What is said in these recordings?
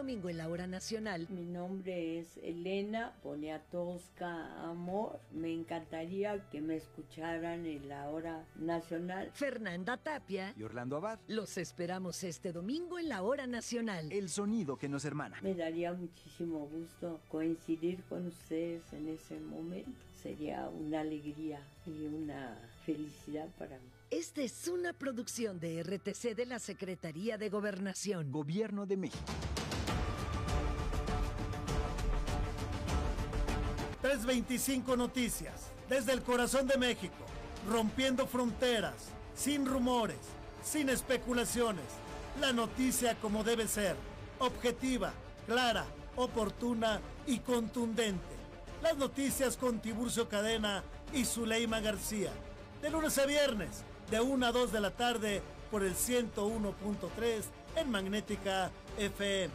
Domingo en la hora nacional. Mi nombre es Elena Poniatowska Amor. Me encantaría que me escucharan en la hora nacional. Fernanda Tapia. Y Orlando Abad. Los esperamos este domingo en la hora nacional. El sonido que nos hermana. Me daría muchísimo gusto coincidir con ustedes en ese momento. Sería una alegría y una felicidad para mí. Esta es una producción de RTC de la Secretaría de Gobernación. Gobierno de México. 325 Noticias, desde el corazón de México, rompiendo fronteras, sin rumores, sin especulaciones. La noticia como debe ser, objetiva, clara, oportuna y contundente. Las noticias con Tiburcio Cadena y Zuleima García. De lunes a viernes, de 1 a 2 de la tarde, por el 101.3 en Magnética FM.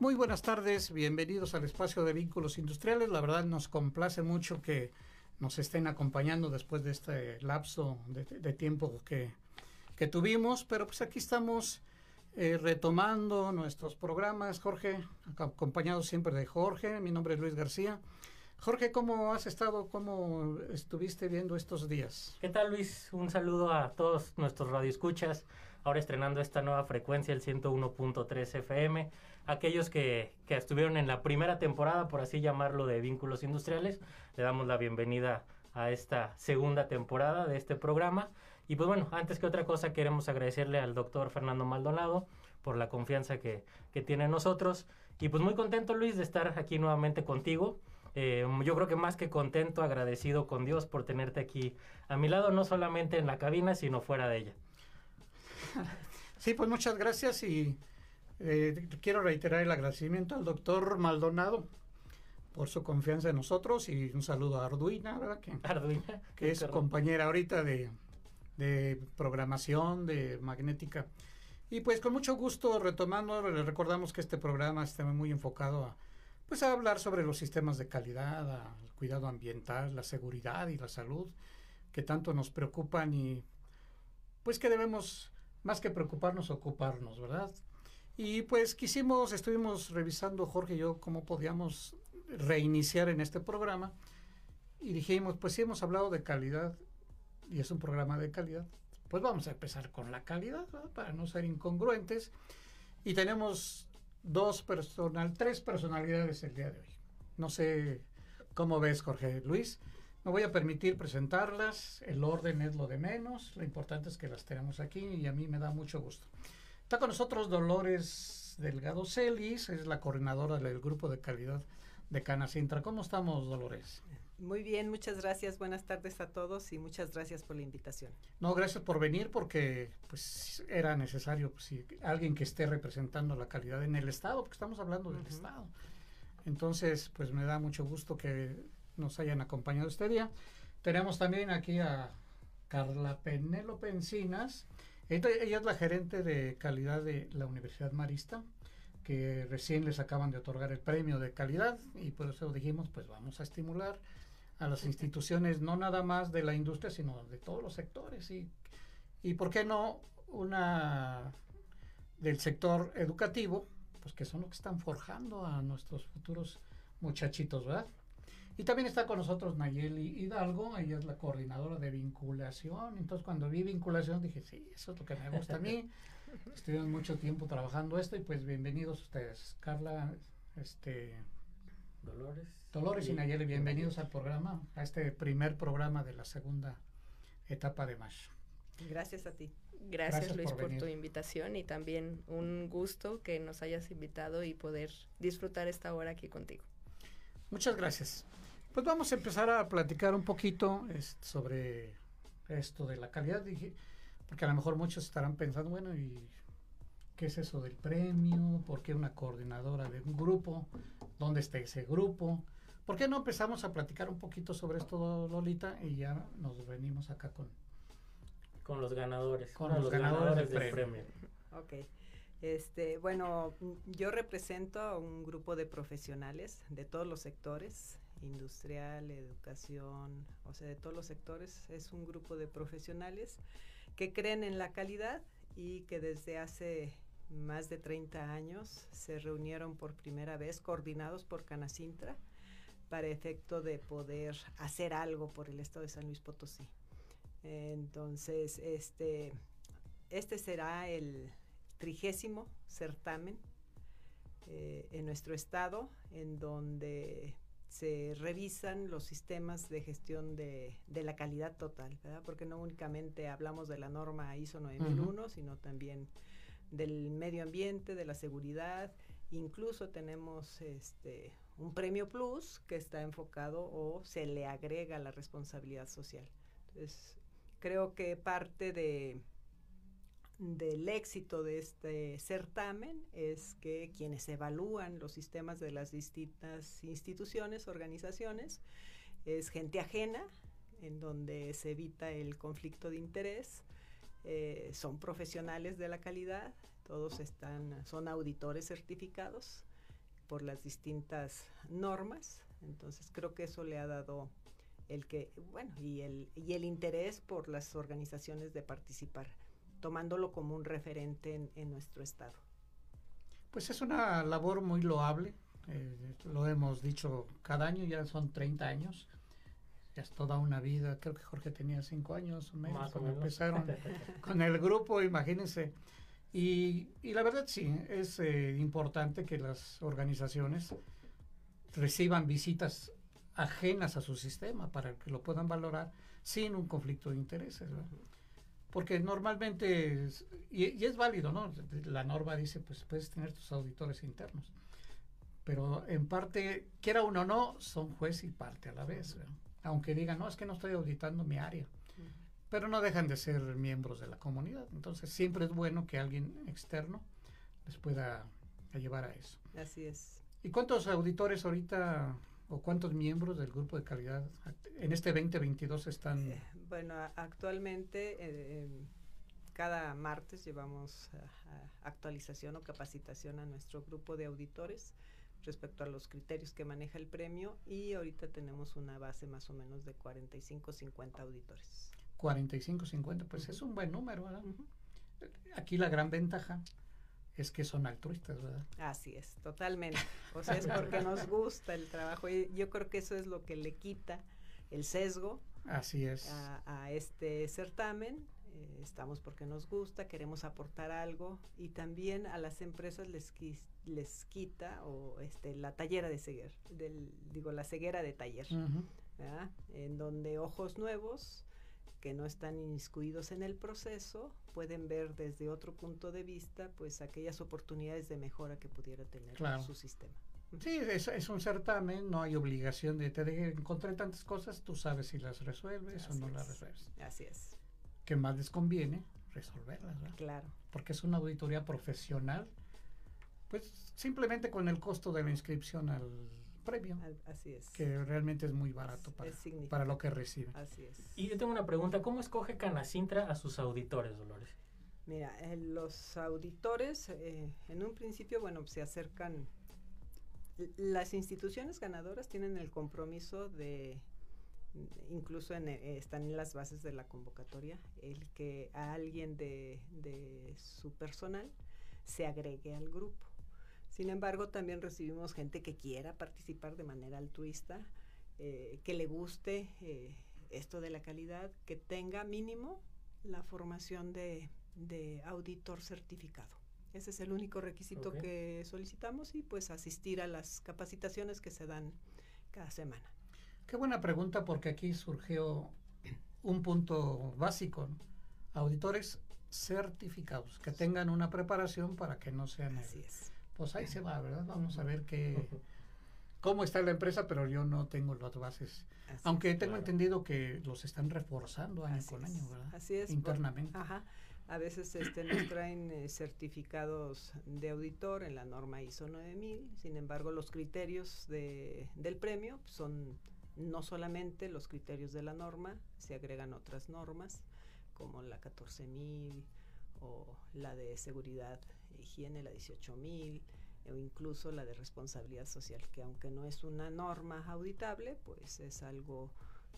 Muy buenas tardes, bienvenidos al espacio de vínculos industriales. La verdad nos complace mucho que nos estén acompañando después de este lapso de, tiempo que, que, tuvimos, pero pues aquí estamos eh, retomando nuestros programas. Jorge, acompañado siempre de Jorge, mi nombre es Luis García. Jorge, ¿cómo has estado? ¿Cómo estuviste viendo estos días? ¿Qué tal, Luis? Un saludo a todos nuestros radioescuchas. Ahora estrenando esta nueva frecuencia, el 101.3 FM. Aquellos que, que estuvieron en la primera temporada, por así llamarlo, de Vínculos Industriales, le damos la bienvenida a esta segunda temporada de este programa. Y pues bueno, antes que otra cosa, queremos agradecerle al doctor Fernando Maldonado por la confianza que, que tiene en nosotros. Y pues muy contento, Luis, de estar aquí nuevamente contigo. Eh, yo creo que más que contento, agradecido con Dios por tenerte aquí a mi lado, no solamente en la cabina, sino fuera de ella. Sí, pues muchas gracias y eh, quiero reiterar el agradecimiento al doctor Maldonado por su confianza en nosotros y un saludo a Arduina, ¿verdad? Que, Arduina, que es compañera ahorita de, de programación, de magnética. Y pues con mucho gusto retomando, le recordamos que este programa está muy enfocado a pues a hablar sobre los sistemas de calidad, el cuidado ambiental, la seguridad y la salud que tanto nos preocupan y pues que debemos más que preocuparnos ocuparnos, ¿verdad? Y pues quisimos, estuvimos revisando Jorge y yo cómo podíamos reiniciar en este programa y dijimos, pues si hemos hablado de calidad y es un programa de calidad, pues vamos a empezar con la calidad para no ser incongruentes y tenemos dos personal, tres personalidades el día de hoy. No sé cómo ves, Jorge Luis. Me voy a permitir presentarlas. El orden es lo de menos. Lo importante es que las tenemos aquí y a mí me da mucho gusto. Está con nosotros Dolores Delgado Celis, es la coordinadora del grupo de calidad de Canacintra. ¿Cómo estamos, Dolores? Muy bien, muchas gracias. Buenas tardes a todos y muchas gracias por la invitación. No, gracias por venir porque pues era necesario pues, alguien que esté representando la calidad en el estado, porque estamos hablando del estado. Entonces, pues me da mucho gusto que nos hayan acompañado este día. Tenemos también aquí a Carla Penélope Encinas. Ella es la gerente de calidad de la Universidad Marista que recién les acaban de otorgar el premio de calidad y por eso dijimos pues vamos a estimular a las instituciones, no nada más de la industria, sino de todos los sectores. Y, y por qué no una del sector educativo, pues que son los que están forjando a nuestros futuros muchachitos, ¿verdad? Y también está con nosotros Nayeli Hidalgo, ella es la coordinadora de vinculación. Entonces, cuando vi vinculación, dije, sí, eso es lo que me gusta a mí. Estuvimos mucho tiempo trabajando esto y pues bienvenidos ustedes. Carla, este... Dolores. Dolores y Nayeli, bienvenidos al programa, a este primer programa de la segunda etapa de MASH. Gracias a ti. Gracias, Gracias Luis por tu invitación y también un gusto que nos hayas invitado y poder disfrutar esta hora aquí contigo. Muchas gracias. Pues vamos a empezar a platicar un poquito sobre esto de la calidad, dije, porque a lo mejor muchos estarán pensando, bueno, ¿y qué es eso del premio? ¿Por qué una coordinadora de un grupo? ¿Dónde está ese grupo? ¿Por qué no empezamos a platicar un poquito sobre esto, Lolita? Y ya nos venimos acá con... Con los ganadores. Con los ganadores del del premio. premio. Ok. Este, bueno, yo represento a un grupo de profesionales de todos los sectores, industrial, educación, o sea, de todos los sectores. Es un grupo de profesionales que creen en la calidad y que desde hace más de 30 años se reunieron por primera vez, coordinados por Canacintra, para efecto de poder hacer algo por el estado de San Luis Potosí. Entonces, este, este será el trigésimo certamen eh, en nuestro estado, en donde se revisan los sistemas de gestión de, de la calidad total, ¿verdad? Porque no únicamente hablamos de la norma ISO 9001, sino también del medio ambiente, de la seguridad, incluso tenemos este un premio plus que está enfocado o se le agrega la responsabilidad social. Entonces, creo que parte de del éxito de este certamen es que quienes evalúan los sistemas de las distintas instituciones, organizaciones, es gente ajena, en donde se evita el conflicto de interés, eh, son profesionales de la calidad, todos están, son auditores certificados por las distintas normas, entonces creo que eso le ha dado el que, bueno, y el, y el interés por las organizaciones de participar tomándolo como un referente en, en, nuestro estado. Pues es una labor muy loable, eh, lo hemos dicho cada año, ya son 30 años, ya es toda una vida, creo que Jorge tenía 5 años o menos Más o cuando menos. empezaron con el grupo, imagínense. Y, y la verdad sí, es eh, importante que las organizaciones reciban visitas ajenas a su sistema para que lo puedan valorar sin un conflicto de intereses. ¿verdad? Porque normalmente, es, y, y, es válido, ¿no? La norma dice, pues puedes tener tus auditores internos, pero en parte, quiera uno o no, son juez y parte a la vez, ¿no? aunque digan, no, es que no estoy auditando mi área, uh -huh. pero no dejan de ser miembros de la comunidad, entonces siempre es bueno que alguien externo les pueda llevar a eso. Así es. ¿Y cuántos auditores ahorita o cuántos miembros del grupo de calidad en este 2022 están? Eh, bueno, actualmente eh, cada martes llevamos a, a actualización o capacitación a nuestro grupo de auditores respecto a los criterios que maneja el premio y ahorita tenemos una base más o menos de 45 50 auditores. 45 50, pues uh -huh. es un buen número, ¿verdad? Uh -huh. Aquí la gran ventaja es que son altruistas, ¿verdad? Así es, totalmente. O sea, es porque nos gusta el trabajo y yo creo que eso es lo que le quita el sesgo Así es. A, a este certamen. Eh, estamos porque nos gusta, queremos aportar algo y también a las empresas les, les quita o este la tallera de ceguera, del, digo la ceguera de taller, uh -huh. en donde ojos nuevos que no están inmiscuidos en el proceso pueden ver desde otro punto de vista pues aquellas oportunidades de mejora que pudiera tener claro. su sistema. Sí, es, es, un certamen, no hay obligación de te encontrar tantas cosas, tú sabes si las resuelves Así o no es. las resuelves. Así es. Que más les conviene resolverlas, ¿verdad? Claro. Porque es una auditoría profesional, pues simplemente con el costo de la inscripción al Así es. Que realmente es muy barato para, para lo que recibe. Así es. Y yo tengo una pregunta, ¿cómo escoge Canacintra a sus auditores, Dolores? Mira, eh, los auditores eh, en un principio, bueno, se acercan las instituciones ganadoras tienen el compromiso de, incluso en, eh, están en las bases de la convocatoria, el que a alguien de, de, su personal se agregue al grupo. Sin embargo, también recibimos gente que quiera participar de manera altruista. eh, que le guste eh, esto de la calidad, que tenga mínimo la formación de, de auditor certificado. Ese es el único requisito que solicitamos y pues asistir a las capacitaciones que se dan cada semana. Qué buena pregunta porque aquí surgió un punto básico. Auditores certificados, que tengan una preparación para que no sean... Así es. Pues ahí se va, ¿verdad? Vamos a ver qué, cómo está la empresa, pero yo no tengo las bases. Aunque tengo entendido que los están reforzando año con año, ¿verdad? Así es. Internamente. ajá. A veces este, nos traen eh, certificados de auditor en la norma ISO 9000, sin embargo los criterios de, del premio son no solamente los criterios de la norma, se agregan otras normas como la 14000 o la de seguridad e higiene, la 18000 o incluso la de responsabilidad social, que aunque no es una norma auditable, pues es algo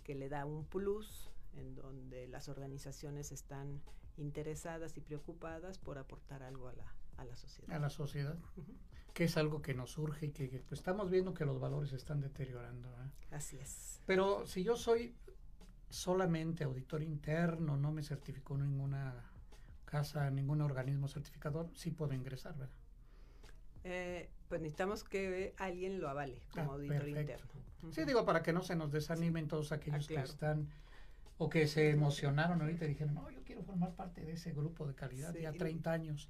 que le da un plus en donde las organizaciones están interesadas y preocupadas por aportar algo a la, a la sociedad. A la sociedad, que es algo que nos surge y que, pues, estamos viendo que los valores se están deteriorando. ¿eh? Así es. Pero si yo soy solamente auditor interno, no me certificó ninguna casa, ningún organismo certificador, sí puedo ingresar, ¿verdad? Eh, pues necesitamos que alguien lo avale como ah, auditor interno. Sí, digo, para que no se nos desanimen todos aquellos ah, que están o que se emocionaron ahorita y dijeron, no, yo quiero formar parte de ese grupo de calidad ya 30 años.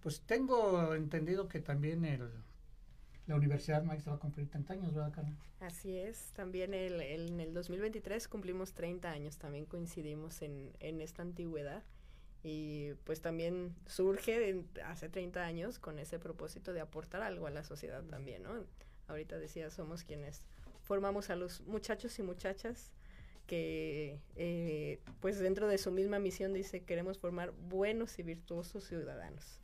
Pues tengo entendido que también el, la Universidad Maestra va a cumplir 30 años, ¿verdad, Carmen? Así es, también el, en el 2023 cumplimos 30 años, también coincidimos en, en esta antigüedad y pues también surge hace 30 años con ese propósito de aportar algo a la sociedad también, ¿no? Ahorita decía, somos quienes formamos a los muchachos y muchachas que eh, pues dentro de su misma misión dice queremos formar buenos y virtuosos ciudadanos.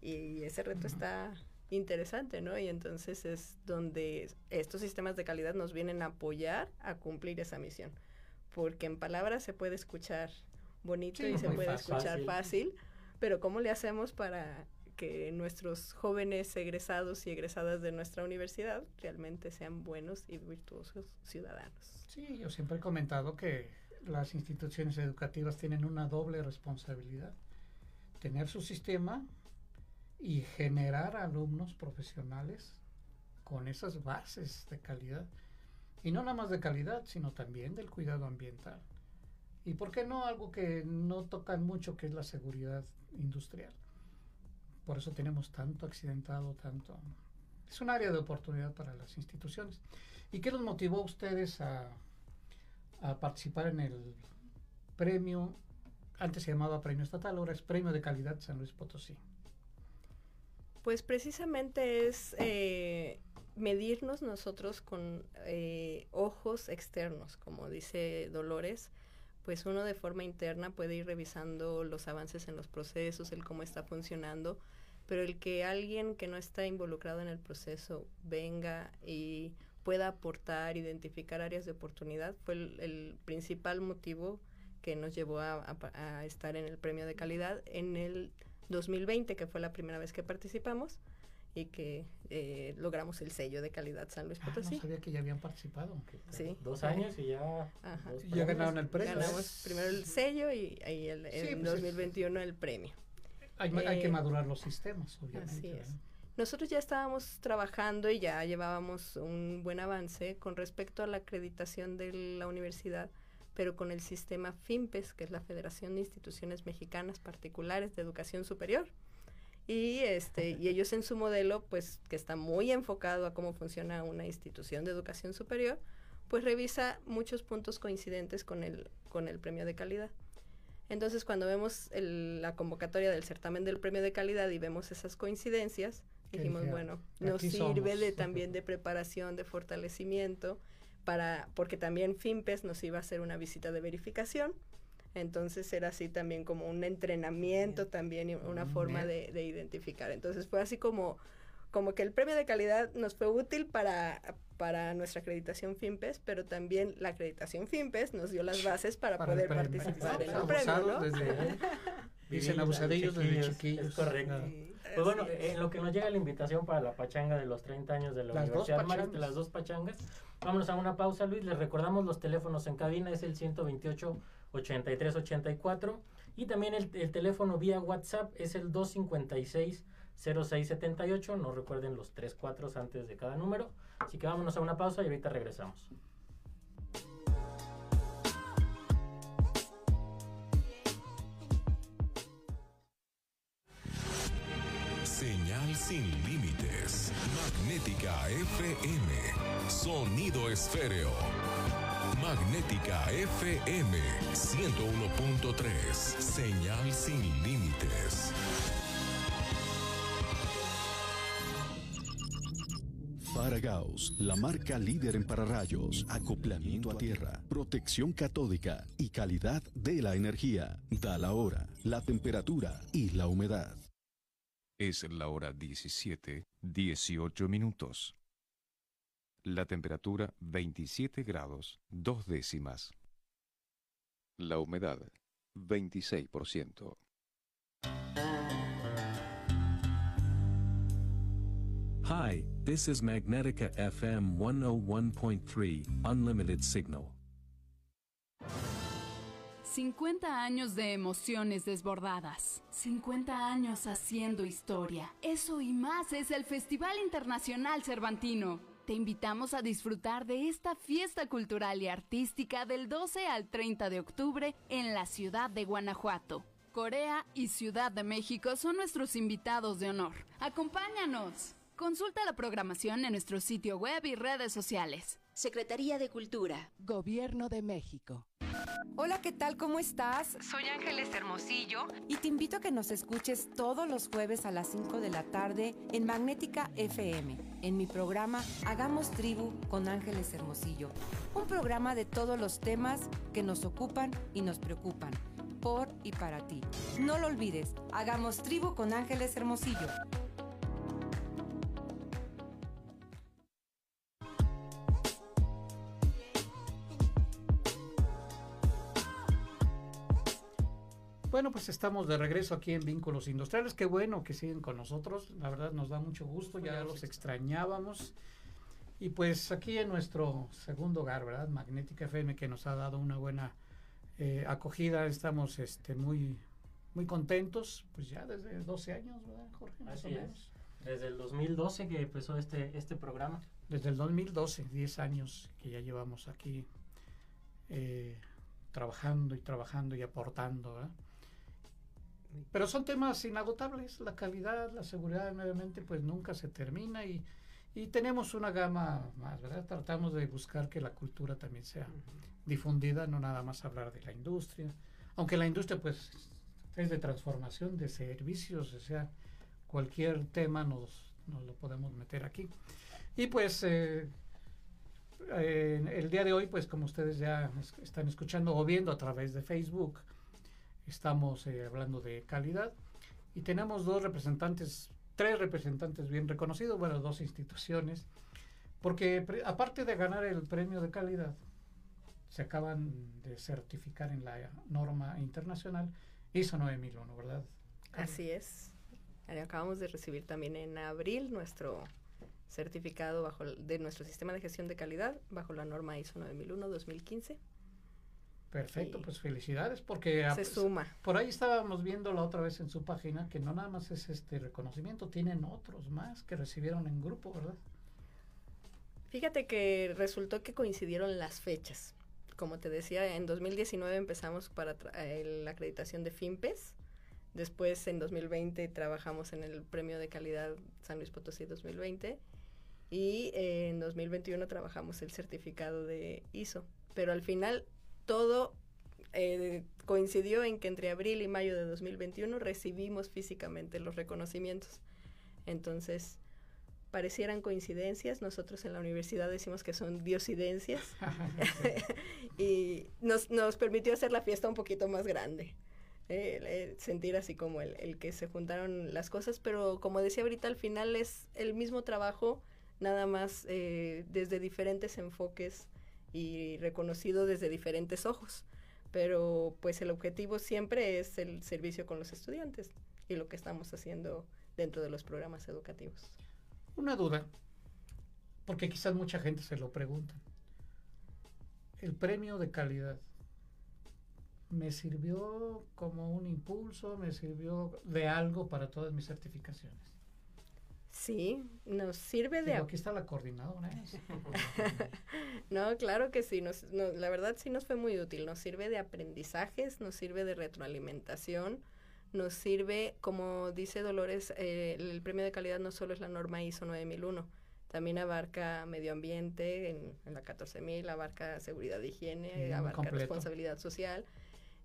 Y ese reto está interesante, ¿no? Y entonces es donde estos sistemas de calidad nos vienen a apoyar a cumplir esa misión. Porque en palabras se puede escuchar bonito y se puede escuchar fácil, pero ¿cómo le hacemos para que nuestros jóvenes egresados y egresadas de nuestra universidad realmente sean buenos y virtuosos ciudadanos? Sí, yo siempre he comentado que las instituciones educativas tienen una doble responsabilidad. Tener su sistema y generar alumnos profesionales con esas bases de calidad. Y no nada más de calidad, sino también del cuidado ambiental. Y por qué no algo que no tocan mucho, que es la seguridad industrial. Por eso tenemos tanto accidentado, tanto... Es un área de oportunidad para las instituciones. ¿Y qué los motivó a ustedes a, a participar en el premio? Antes se llamaba Premio Estatal, ahora es Premio de Calidad San Luis Potosí. Pues precisamente es eh, medirnos nosotros con eh, ojos externos, como dice Dolores, pues uno de forma interna puede ir revisando los avances en los procesos, el cómo está funcionando, pero el que alguien que no está involucrado en el proceso venga y pueda aportar, identificar áreas de oportunidad, fue el, principal motivo que nos llevó a, estar en el premio de calidad en el 2020, que fue la primera vez que participamos y que eh, logramos el sello de calidad San Luis ah, Potosí. no sabía que ya habían participado. Sí. Dos años y ya. ya ganaron el premio. Ganamos primero el sello y, ahí el, en 2021 pues el premio. Hay, hay, que eh, madurar los sistemas, obviamente. Así es. Nosotros ya estábamos trabajando y ya llevábamos un buen avance con respecto a la acreditación de la universidad, pero con el sistema FIMPES, que es la Federación de Instituciones Mexicanas Particulares de Educación Superior. Y, este, y ellos en su modelo, pues que está muy enfocado a cómo funciona una institución de educación superior, pues revisa muchos puntos coincidentes con el, con el premio de calidad. Entonces, cuando vemos la convocatoria del certamen del premio de calidad y vemos esas coincidencias, dijimos, bueno, nos sirve de, también de preparación, de fortalecimiento, para, porque también FIMPES nos iba a hacer una visita de verificación. Entonces era así también como un entrenamiento también y una forma de, de, identificar. Entonces fue así como, como que el premio de calidad nos fue útil para, para nuestra acreditación FIMPES, pero también la acreditación FIMPES nos dio las bases para, poder participar en el premio. ¿no? Desde, dicen abusadillos desde chiquillos. Es correcto. Pues bueno, en lo que nos llega la invitación para la pachanga de los 30 años de la Las Universidad Marista, las dos pachangas. Vámonos a una pausa, Luis. Les recordamos los teléfonos en cabina, es el 128 83 84 y también el, el teléfono vía WhatsApp es el 256 0678. No recuerden los tres cuatros antes de cada número. Así que vámonos a una pausa y ahorita regresamos. Señal sin límites. Magnética FM. Sonido esféreo. Magnética FM 101.3. Señal sin límites. Faragaos, la marca líder en pararrayos, acoplamiento a tierra, protección catódica y calidad de la energía. Da la hora, la temperatura y la humedad. Es la hora 17, 18 minutos. La temperatura 27 grados, dos décimas. La humedad 26%. Hi, this is Magnetica FM 101.3, Unlimited Signal. 50 años de emociones desbordadas. 50 años haciendo historia. Eso y más es el Festival Internacional Cervantino. Te invitamos a disfrutar de esta fiesta cultural y artística del 12 al 30 de octubre en la ciudad de Guanajuato. Corea y Ciudad de México son nuestros invitados de honor. ¡Acompáñanos! Consulta la programación en nuestro sitio web y redes sociales. Secretaría de Cultura. Gobierno de México. Hola, ¿qué tal? ¿Cómo estás? Soy Ángeles Hermosillo. Y te invito a que nos escuches todos los jueves a las 5 de la tarde en Magnética FM, en mi programa Hagamos Tribu con Ángeles Hermosillo. Un programa de todos los temas que nos ocupan y nos preocupan, por y para ti. No lo olvides, Hagamos Tribu con Ángeles Hermosillo. Bueno, pues estamos de regreso aquí en Vínculos Industriales. Qué bueno que siguen con nosotros. La verdad nos da mucho gusto. Ya los extrañábamos. Y pues aquí en nuestro segundo hogar, ¿verdad? Magnética FM, que nos ha dado una buena eh, acogida. Estamos este, muy, muy contentos. Pues ya desde 12 años, ¿verdad, Jorge? Más Así o es. menos. Desde el 2012 que empezó este, este programa. Desde el 2012, 10 años que ya llevamos aquí eh, trabajando y trabajando y aportando, ¿verdad? Pero son temas inagotables, la calidad, la seguridad, nuevamente, pues nunca se termina y, y tenemos una gama más, ¿verdad? Tratamos de buscar que la cultura también sea difundida, no nada más hablar de la industria, aunque la industria pues es de transformación de servicios, o sea, cualquier tema nos, nos lo podemos meter aquí. Y pues eh, eh, el día de hoy, pues como ustedes ya es- están escuchando o viendo a través de Facebook, estamos eh, hablando de calidad y tenemos dos representantes, tres representantes bien reconocidos, bueno, dos instituciones, porque aparte de ganar el premio de calidad, se acaban de certificar en la norma internacional ISO 9001, ¿verdad? Así es. Eh, Acabamos de recibir también en abril nuestro certificado bajo de nuestro sistema de gestión de calidad bajo la norma ISO 9001-2015. Perfecto, Sí. pues felicidades, porque a- Se suma. por ahí estábamos viendo la otra vez en su página que no nada más es este reconocimiento, tienen otros más que recibieron en grupo, ¿verdad? Fíjate que resultó que coincidieron las fechas. Como te decía, en 2019 empezamos para eh, la acreditación de FIMPES. Después, en 2020, trabajamos en el Premio de Calidad San Luis Potosí 2020. Y eh, en 2021 trabajamos el certificado de ISO. Pero al final, todo eh, coincidió en que entre abril y mayo de 2021 recibimos físicamente los reconocimientos. Entonces, parecieran coincidencias, nosotros en la universidad decimos que son diosidencias y nos, nos permitió hacer la fiesta un poquito más grande. eh, sentir así como el, el que se juntaron las cosas, pero como decía ahorita, al final es el mismo trabajo, nada más eh, desde diferentes enfoques y reconocido desde diferentes ojos. Pero pues el objetivo siempre es el servicio con los estudiantes y lo que estamos haciendo dentro de los programas educativos. Una duda, porque quizás mucha gente se lo pregunta. El premio de calidad me sirvió como un impulso, me sirvió de algo para todas mis certificaciones. Sí, nos sirve de... aquí está la coordinadora. ¿eh? no, claro que sí, nos, la verdad sí nos fue muy útil, nos sirve de aprendizajes, nos sirve de retroalimentación, nos sirve, como dice Dolores, eh, el premio de calidad no solo es la norma ISO 9001, también abarca medio ambiente en, en la 14000, abarca seguridad de higiene, mm, abarca responsabilidad social.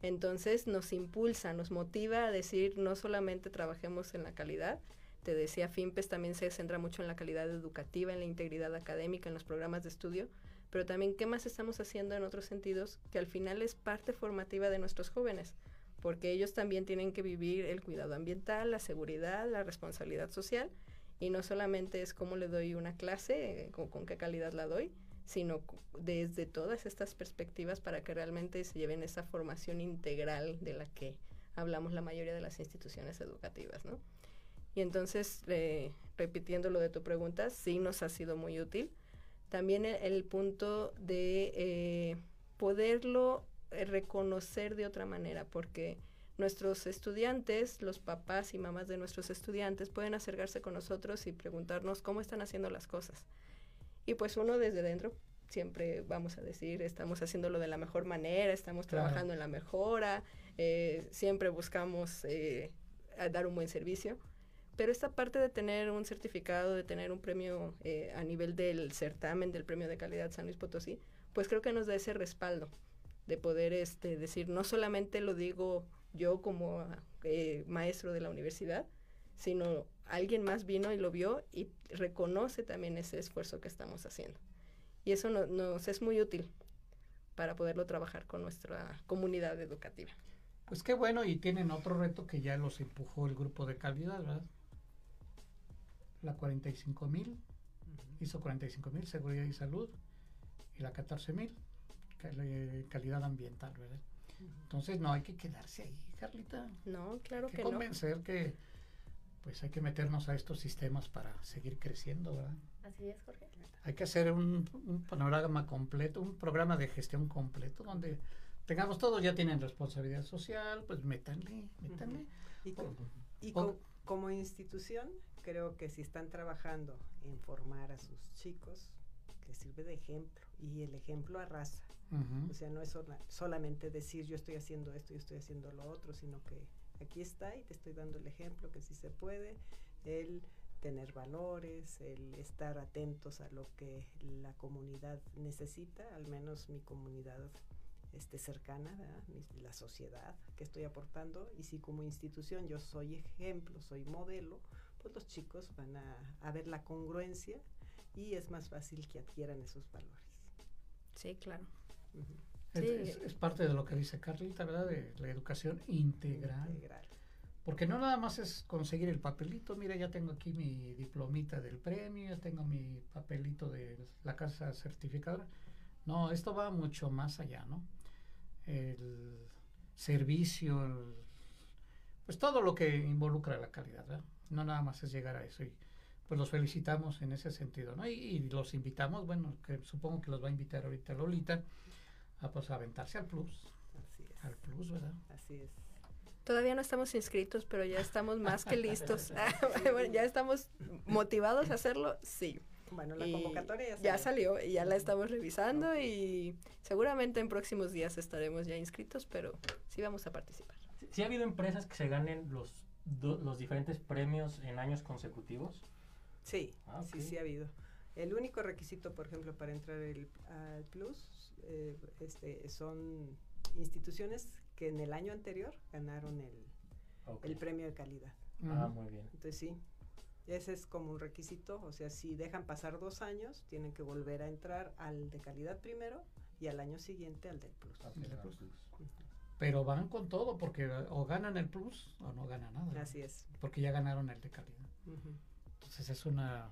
Entonces nos impulsa, nos motiva a decir no solamente trabajemos en la calidad, te decía, FIMPES también se centra mucho en la calidad educativa, en la integridad académica, en los programas de estudio, pero también qué más estamos haciendo en otros sentidos que al final es parte formativa de nuestros jóvenes, porque ellos también tienen que vivir el cuidado ambiental, la seguridad, la responsabilidad social, y no solamente es cómo le doy una clase, eh, con, con qué calidad la doy, sino desde todas estas perspectivas para que realmente se lleven esa formación integral de la que hablamos la mayoría de las instituciones educativas, ¿no? Y entonces, eh, repitiendo lo de tu pregunta, sí nos ha sido muy útil. También el, punto de eh, poderlo eh, reconocer de otra manera, porque nuestros estudiantes, los papás y mamás de nuestros estudiantes pueden acercarse con nosotros y preguntarnos cómo están haciendo las cosas. Y pues uno desde dentro siempre vamos a decir, estamos haciéndolo de la mejor manera, estamos trabajando en la mejora, siempre buscamos dar un buen servicio. Pero esta parte de tener un certificado, de tener un premio eh, a nivel del certamen del premio de calidad San Luis Potosí, pues creo que nos da ese respaldo de poder este, decir, no solamente lo digo yo como eh, maestro de la universidad, sino alguien más vino y lo vio y reconoce también ese esfuerzo que estamos haciendo. Y eso nos es muy útil para poderlo trabajar con nuestra comunidad educativa. Pues qué bueno, y tienen otro reto que ya los empujó el grupo de calidad, ¿verdad? La 45.000, hizo 45.000, seguridad y salud, y la 14.000, calidad ambiental, ¿verdad? Entonces no hay que quedarse ahí, Carlita. No, claro que, que convencer que pues hay que meternos a estos sistemas para seguir creciendo, ¿verdad? Así es, Jorge. Hay que hacer un, un panorama completo, un programa de gestión completo donde tengamos todos, ya tienen responsabilidad social, pues métanle, métanle. Y, como institución creo que si están trabajando en formar a sus chicos, que sirve de ejemplo y el ejemplo arrasa. O sea, no es solamente decir yo estoy haciendo esto, yo estoy haciendo lo otro, sino que aquí está y te estoy dando el ejemplo que sí se puede, el tener valores, el estar atentos a lo que la comunidad necesita, al menos mi comunidad este, cercana, la sociedad que estoy aportando, y si como institución yo soy ejemplo, soy modelo, pues los chicos van a, ver la congruencia y es más fácil que adquieran esos valores. Sí, claro. es, parte de lo que dice Carlita, ¿verdad? De la educación integral. Porque no nada más es conseguir el papelito, mira, ya tengo aquí mi diplomita del premio, ya tengo mi papelito de la casa certificadora. No, esto va mucho más allá, ¿no? El servicio, pues todo lo que involucra la calidad, ¿verdad? No nada más es llegar a eso. Y pues los felicitamos en ese sentido, ¿no? Y, los invitamos, bueno, que supongo que los va a invitar ahorita Lolita, a pues aventarse al plus. Así es. Al plus, ¿verdad? Así es. Todavía no estamos inscritos, pero ya estamos más que listos. ya estamos motivados a hacerlo, sí. Bueno, la convocatoria ya salió. y ya la estamos revisando y seguramente en próximos días estaremos ya inscritos, pero sí vamos a participar. ¿Sí ha habido empresas que se ganen los los diferentes premios en años consecutivos? Sí, ah, sí, sí ha habido. El único requisito, por ejemplo, para entrar el, al Plus eh, este, son instituciones que en el año anterior ganaron el, el premio de calidad. Ah, muy bien. Entonces sí, ese es como un requisito, o sea, si dejan pasar dos años, tienen que volver a entrar al de calidad primero y al año siguiente al del Plus. plus pero van con todo porque o ganan el plus o no ganan nada. Así es. Porque ya ganaron el de calidad. Entonces es una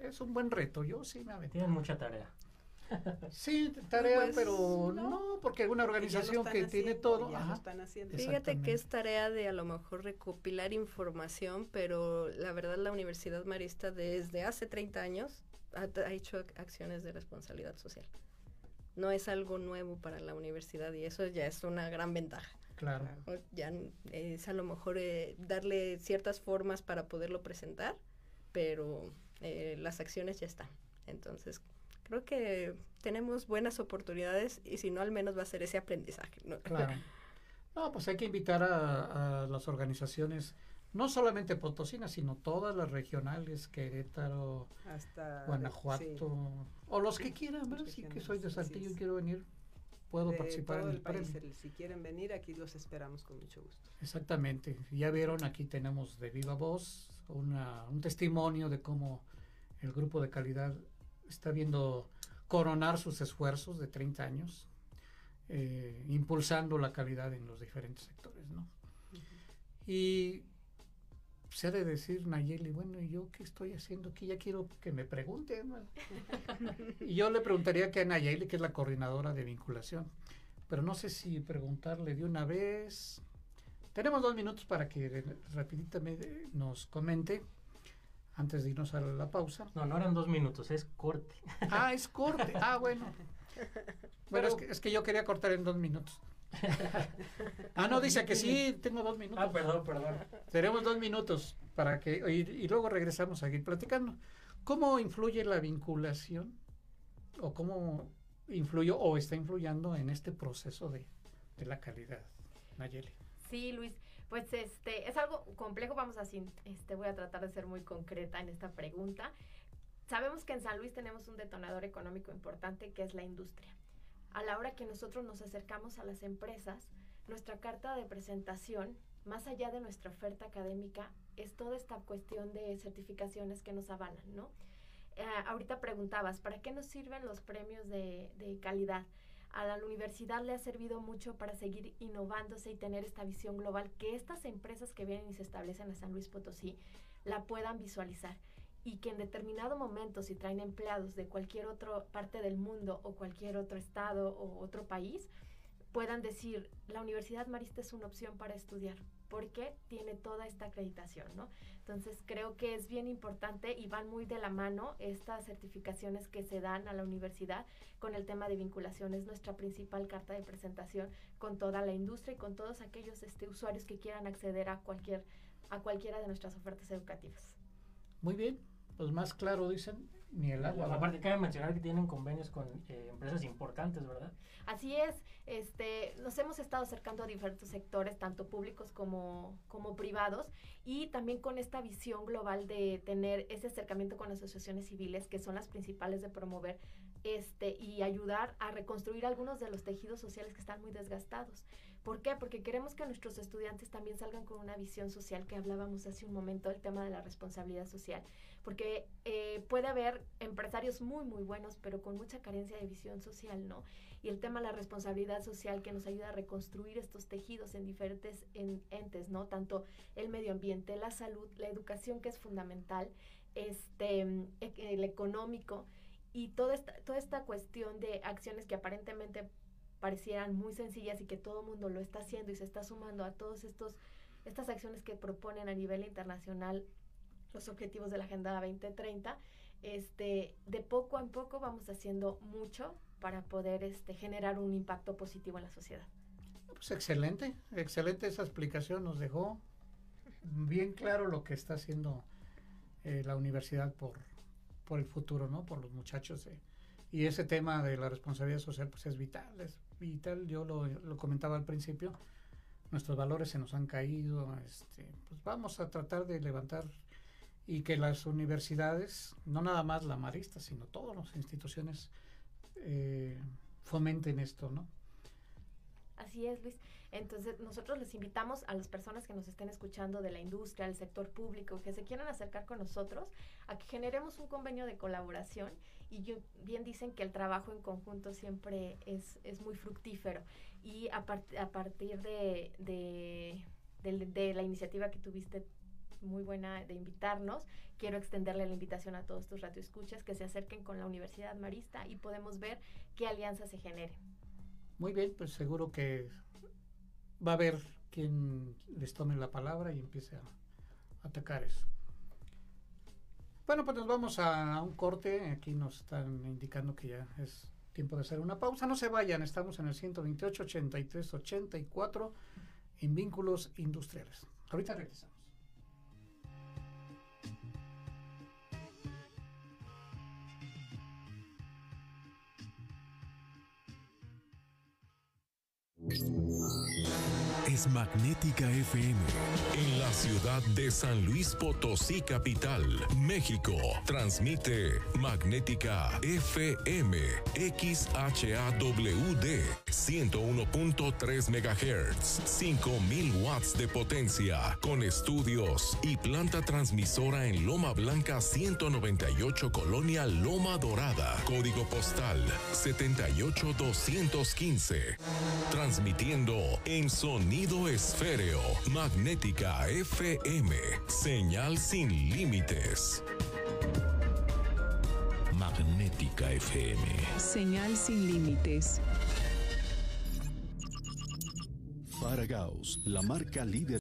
es un buen reto. Yo sí me aventé. Tienen mucha tarea. Sí, tarea, Pues, pero no, porque alguna organización que tiene todo. Ya lo ajá, están haciendo. Fíjate que es tarea de a lo mejor recopilar información, pero la verdad la Universidad Marista desde hace 30 años ha, ha hecho ac- acciones de responsabilidad social. No es algo nuevo para la universidad y eso ya es una gran ventaja. Claro. Ya es a lo mejor eh, darle ciertas formas para poderlo presentar, pero eh, las acciones ya están. Entonces, creo que tenemos buenas oportunidades y si no, al menos va a ser ese aprendizaje. ¿no? Claro. No, pues hay que invitar a, a las organizaciones, no solamente potosinas, sino todas las regionales, Querétaro, Hasta Guanajuato, o los que quieran, ¿verdad? Sí, que soy de Saltillo y quiero venir, puedo de participar todo en el el país. premio. el- si quieren venir, aquí los esperamos con mucho gusto. Exactamente. Ya vieron, aquí tenemos de viva voz una, un testimonio de cómo el grupo de calidad está viendo coronar sus esfuerzos de 30 años, eh, impulsando la calidad en los diferentes sectores, ¿no? Y se ha de decir Nayeli, bueno, ¿y yo qué estoy haciendo aquí? Ya quiero que me pregunten. ¿no? y yo le preguntaría que a Nayeli, que es la coordinadora de vinculación, pero no sé si preguntarle de una vez. Tenemos dos minutos para que rapiditamente nos comente antes de irnos a la pausa. No, no eran dos minutos, es corte. Ah, es corte. Ah, bueno. Bueno, es que, es que yo quería cortar en dos minutos. ah, no, dice que sí, tengo dos minutos. Ah, perdón, perdón. Tenemos dos minutos para que y, y luego regresamos a seguir platicando. ¿Cómo influye la vinculación o cómo influyó o está influyendo en este proceso de, de la calidad, Nayeli? Sí, Luis, pues este es algo complejo, vamos a este voy a tratar de ser muy concreta en esta pregunta. Sabemos que en San Luis tenemos un detonador económico importante que es la industria. A la hora que nosotros nos acercamos a las empresas, nuestra carta de presentación, más allá de nuestra oferta académica, es toda esta cuestión de certificaciones que nos avalan, ¿no? Eh, ahorita preguntabas, ¿para qué nos sirven los premios de, de calidad? A la universidad le ha servido mucho para seguir innovándose y tener esta visión global, que estas empresas que vienen y se establecen en San Luis Potosí la puedan visualizar. Y que en determinado momento, si traen empleados de cualquier otra parte del mundo o cualquier otro estado o otro país, puedan decir, la Universidad Marista es una opción para estudiar, porque tiene toda esta acreditación, ¿no? Entonces creo que es bien importante y van muy de la mano estas certificaciones que se dan a la universidad con el tema de vinculación. Es nuestra principal carta de presentación con toda la industria y con todos aquellos este, usuarios que quieran acceder a cualquier a cualquiera de nuestras ofertas educativas. Muy bien, pues más claro dicen, ni el agua. Aparte, cabe mencionar que tienen convenios con eh, empresas importantes, ¿verdad? Así es, este, nos hemos estado acercando a diferentes sectores, tanto públicos como, como privados, y también con esta visión global de tener ese acercamiento con asociaciones civiles, que son las principales de promover este, y ayudar a reconstruir algunos de los tejidos sociales que están muy desgastados. ¿Por qué? Porque queremos que nuestros estudiantes también salgan con una visión social que hablábamos hace un momento, el tema de la responsabilidad social, porque eh, puede haber empresarios muy, muy buenos, pero con mucha carencia de visión social, ¿no? Y el tema de la responsabilidad social que nos ayuda a reconstruir estos tejidos en diferentes en- entes, ¿no? Tanto el medio ambiente, la salud, la educación que es fundamental, este, e- el económico y toda esta, toda esta cuestión de acciones que aparentemente parecieran muy sencillas y que todo el mundo lo está haciendo y se está sumando a estos estas acciones que proponen a nivel internacional los objetivos de la Agenda 2030, este, de poco en poco vamos haciendo mucho para poder este, generar un impacto positivo en la sociedad. Pues excelente, excelente esa explicación, nos dejó bien claro lo que está haciendo eh, la universidad por, por el futuro, ¿no? Por los muchachos. Y ese tema de la responsabilidad social pues es vital, es vital, yo lo, lo comentaba al principio, nuestros valores se nos han caído, este, pues vamos a tratar de levantar y que las universidades, no nada más la Marista, sino todas las instituciones eh, fomenten esto, ¿no? Así es, Luis. Entonces, nosotros les invitamos a las personas que nos estén escuchando de la industria, del sector público, que se quieran acercar con nosotros, a que generemos un convenio de colaboración. Y yo- bien dicen que el trabajo en conjunto siempre es, es muy fructífero. Y a, part- a partir de, de, del- de la iniciativa que tuviste muy buena de invitarnos. Quiero extenderle la invitación a todos tus radioescuchas que se acerquen con la Universidad Marista y podemos ver qué alianzas se generen. Muy bien, pues seguro que va a haber quien les tome la palabra y empiece a atacar eso. Bueno, pues nos vamos a un corte. Aquí nos están indicando que ya es tiempo de hacer una pausa. No se vayan, estamos en el 128, 83, 84 en vínculos industriales. Ahorita regresamos. Magnética FM. En la ciudad de San Luis Potosí, capital, México. Transmite Magnética FM. XHAWD. 101.3 MHz. 5000 watts de potencia. Con estudios y planta transmisora en Loma Blanca 198 Colonia Loma Dorada. Código postal 78215. Transmitiendo en sonido esféreo. Magnética FM. Señal sin límites. Magnética FM. Señal sin límites. Faragaos, la marca líder